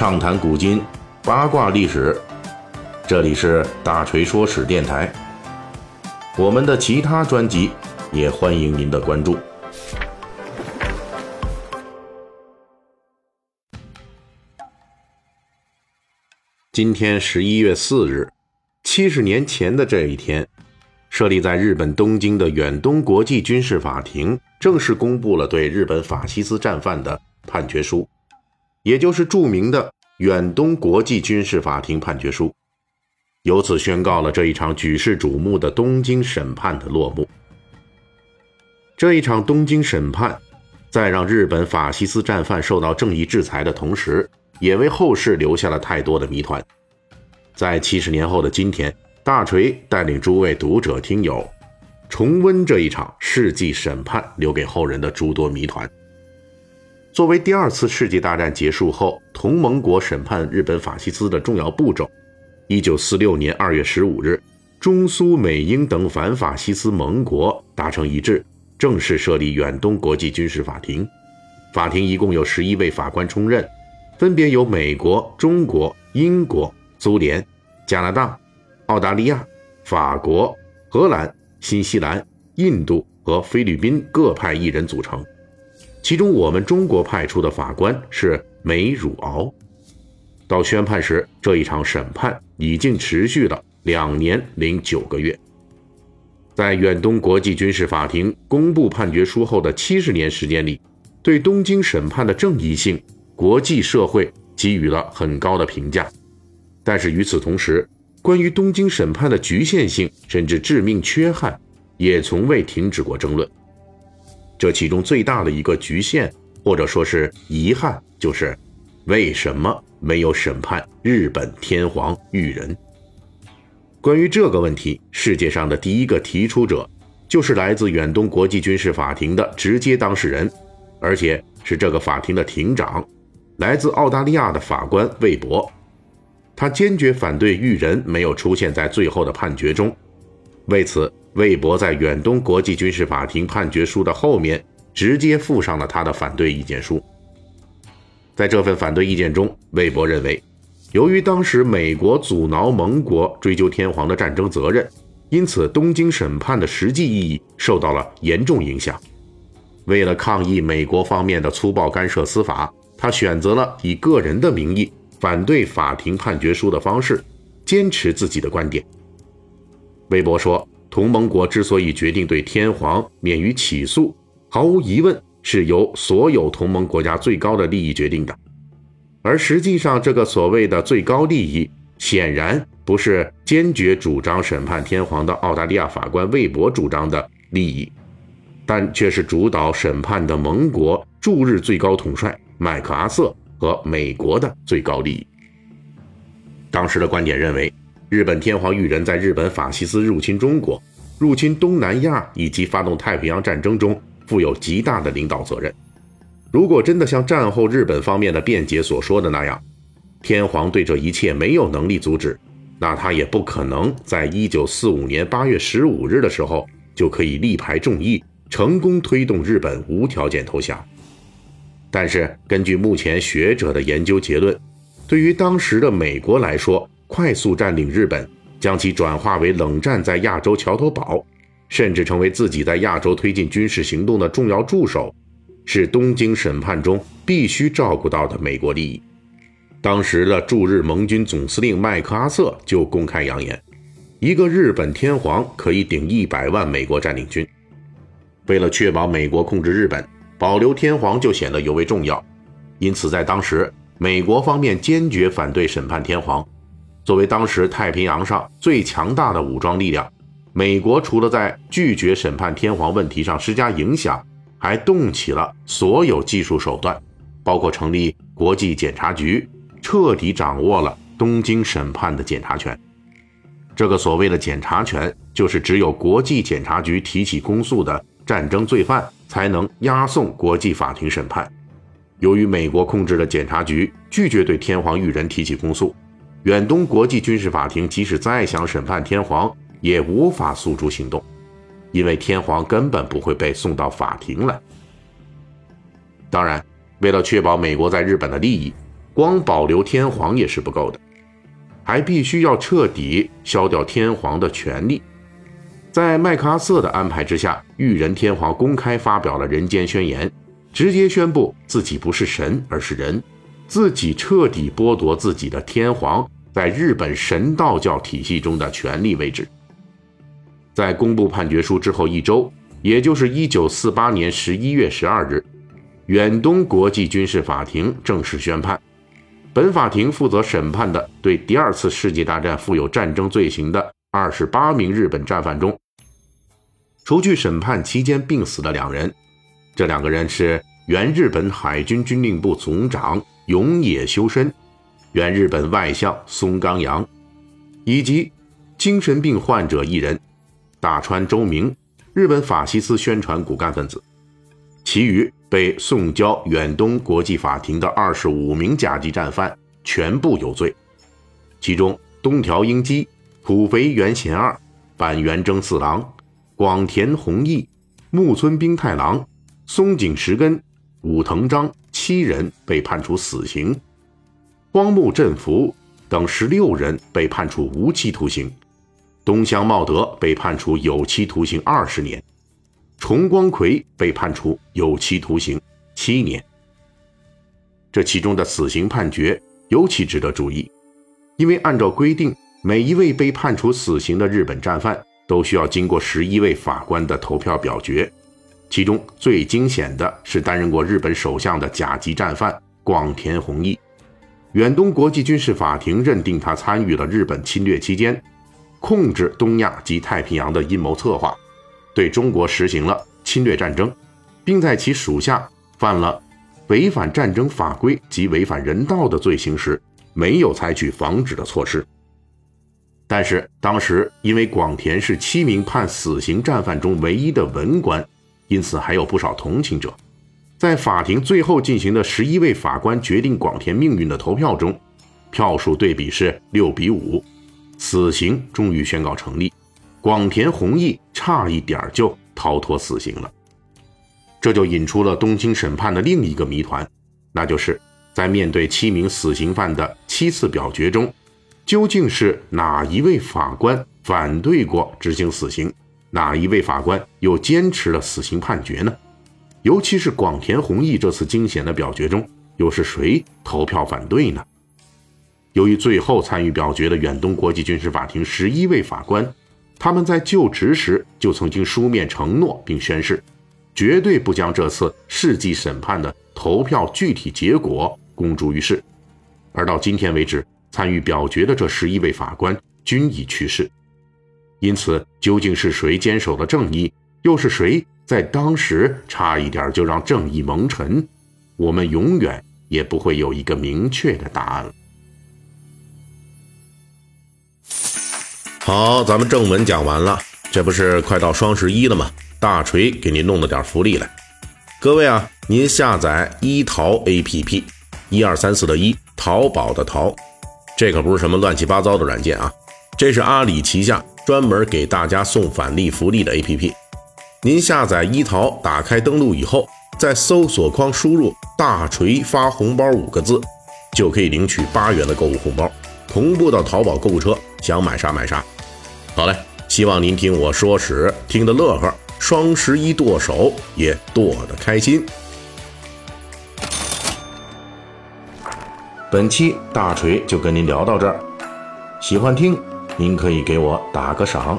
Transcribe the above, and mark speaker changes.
Speaker 1: 畅谈古今，八卦历史。这里是大锤说史电台。我们的其他专辑也欢迎您的关注。今天十一月四日，七十年前的这一天，设立在日本东京的远东国际军事法庭正式公布了对日本法西斯战犯的判决书。也就是著名的远东国际军事法庭判决书，由此宣告了这一场举世瞩目的东京审判的落幕。这一场东京审判，在让日本法西斯战犯受到正义制裁的同时，也为后世留下了太多的谜团。在七十年后的今天，大锤带领诸位读者听友，重温这一场世纪审判留给后人的诸多谜团。作为第二次世界大战结束后同盟国审判日本法西斯的重要步骤，一九四六年二月十五日，中苏美英等反法西斯盟国达成一致，正式设立远东国际军事法庭。法庭一共有十一位法官充任，分别由美国、中国、英国、苏联、加拿大、澳大利亚、法国、荷兰、新西兰、印度和菲律宾各派一人组成。其中，我们中国派出的法官是梅汝敖。到宣判时，这一场审判已经持续了两年零九个月。在远东国际军事法庭公布判决书后的七十年时间里，对东京审判的正义性，国际社会给予了很高的评价。但是与此同时，关于东京审判的局限性甚至致命缺憾，也从未停止过争论。这其中最大的一个局限，或者说是遗憾，就是为什么没有审判日本天皇裕仁？关于这个问题，世界上的第一个提出者，就是来自远东国际军事法庭的直接当事人，而且是这个法庭的庭长，来自澳大利亚的法官魏博。他坚决反对裕仁没有出现在最后的判决中，为此。魏博在远东国际军事法庭判决书的后面直接附上了他的反对意见书。在这份反对意见中，魏博认为，由于当时美国阻挠盟国追究天皇的战争责任，因此东京审判的实际意义受到了严重影响。为了抗议美国方面的粗暴干涉司法，他选择了以个人的名义反对法庭判决书的方式，坚持自己的观点。魏博说。同盟国之所以决定对天皇免于起诉，毫无疑问是由所有同盟国家最高的利益决定的。而实际上，这个所谓的最高利益，显然不是坚决主张审判天皇的澳大利亚法官魏博主张的利益，但却是主导审判的盟国驻日最高统帅麦克阿瑟和美国的最高利益。当时的观点认为。日本天皇裕仁在日本法西斯入侵中国、入侵东南亚以及发动太平洋战争中负有极大的领导责任。如果真的像战后日本方面的辩解所说的那样，天皇对这一切没有能力阻止，那他也不可能在一九四五年八月十五日的时候就可以力排众议，成功推动日本无条件投降。但是，根据目前学者的研究结论，对于当时的美国来说，快速占领日本，将其转化为冷战在亚洲桥头堡，甚至成为自己在亚洲推进军事行动的重要助手，是东京审判中必须照顾到的美国利益。当时的驻日盟军总司令麦克阿瑟就公开扬言，一个日本天皇可以顶一百万美国占领军。为了确保美国控制日本，保留天皇就显得尤为重要。因此，在当时，美国方面坚决反对审判天皇。作为当时太平洋上最强大的武装力量，美国除了在拒绝审判天皇问题上施加影响，还动起了所有技术手段，包括成立国际检察局，彻底掌握了东京审判的检察权。这个所谓的检察权，就是只有国际检察局提起公诉的战争罪犯，才能押送国际法庭审判。由于美国控制的检察局拒绝对天皇裕仁提起公诉。远东国际军事法庭即使再想审判天皇，也无法诉诸行动，因为天皇根本不会被送到法庭来。当然，为了确保美国在日本的利益，光保留天皇也是不够的，还必须要彻底消掉天皇的权力。在麦克阿瑟的安排之下，裕仁天皇公开发表了人间宣言，直接宣布自己不是神，而是人，自己彻底剥夺自己的天皇在日本神道教体系中的权力位置。在公布判决书之后一周，也就是一九四八年十一月十二日，远东国际军事法庭正式宣判。本法庭负责审判的对第二次世界大战负有战争罪行的。二十八名日本战犯中，除去审判期间病死的两人，这两个人是原日本海军军令部总长永野修身、原日本外相松冈洋，以及精神病患者一人大川周明，日本法西斯宣传骨干分子。其余被送交远东国际法庭的二十五名甲级战犯全部有罪，其中东条英机。土肥原贤二、板垣征四郎、广田弘毅、木村兵太郎、松井石根、武藤章七人被判处死刑，荒木振福等十六人被判处无期徒刑，东乡茂德被判处有期徒刑二十年，重光葵被判处有期徒刑七年。这其中的死刑判决尤其值得注意，因为按照规定。每一位被判处死刑的日本战犯都需要经过十一位法官的投票表决，其中最惊险的是担任过日本首相的甲级战犯广田弘毅。远东国际军事法庭认定他参与了日本侵略期间控制东亚及太平洋的阴谋策划，对中国实行了侵略战争，并在其属下犯了违反战争法规及违反人道的罪行时，没有采取防止的措施。但是当时，因为广田是七名判死刑战犯中唯一的文官，因此还有不少同情者。在法庭最后进行的十一位法官决定广田命运的投票中，票数对比是六比五，死刑终于宣告成立。广田弘毅差一点就逃脱死刑了。这就引出了东京审判的另一个谜团，那就是在面对七名死刑犯的七次表决中。究竟是哪一位法官反对过执行死刑？哪一位法官又坚持了死刑判决呢？尤其是广田弘毅这次惊险的表决中，又是谁投票反对呢？由于最后参与表决的远东国际军事法庭十一位法官，他们在就职时就曾经书面承诺并宣誓，绝对不将这次世纪审判的投票具体结果公诸于世，而到今天为止。参与表决的这十一位法官均已去世，因此究竟是谁坚守了正义，又是谁在当时差一点就让正义蒙尘？我们永远也不会有一个明确的答案了。好，咱们正文讲完了，这不是快到双十一了吗？大锤给您弄了点福利来，各位啊，您下载一淘 APP，一二三四的一，淘宝的淘。这可不是什么乱七八糟的软件啊，这是阿里旗下专门给大家送返利福利的 APP。您下载一淘，打开登录以后，在搜索框输入“大锤发红包”五个字，就可以领取八元的购物红包，同步到淘宝购物车，想买啥买啥。好嘞，希望您听我说史听得乐呵，双十一剁手也剁得开心。本期大锤就跟您聊到这儿，喜欢听您可以给我打个赏。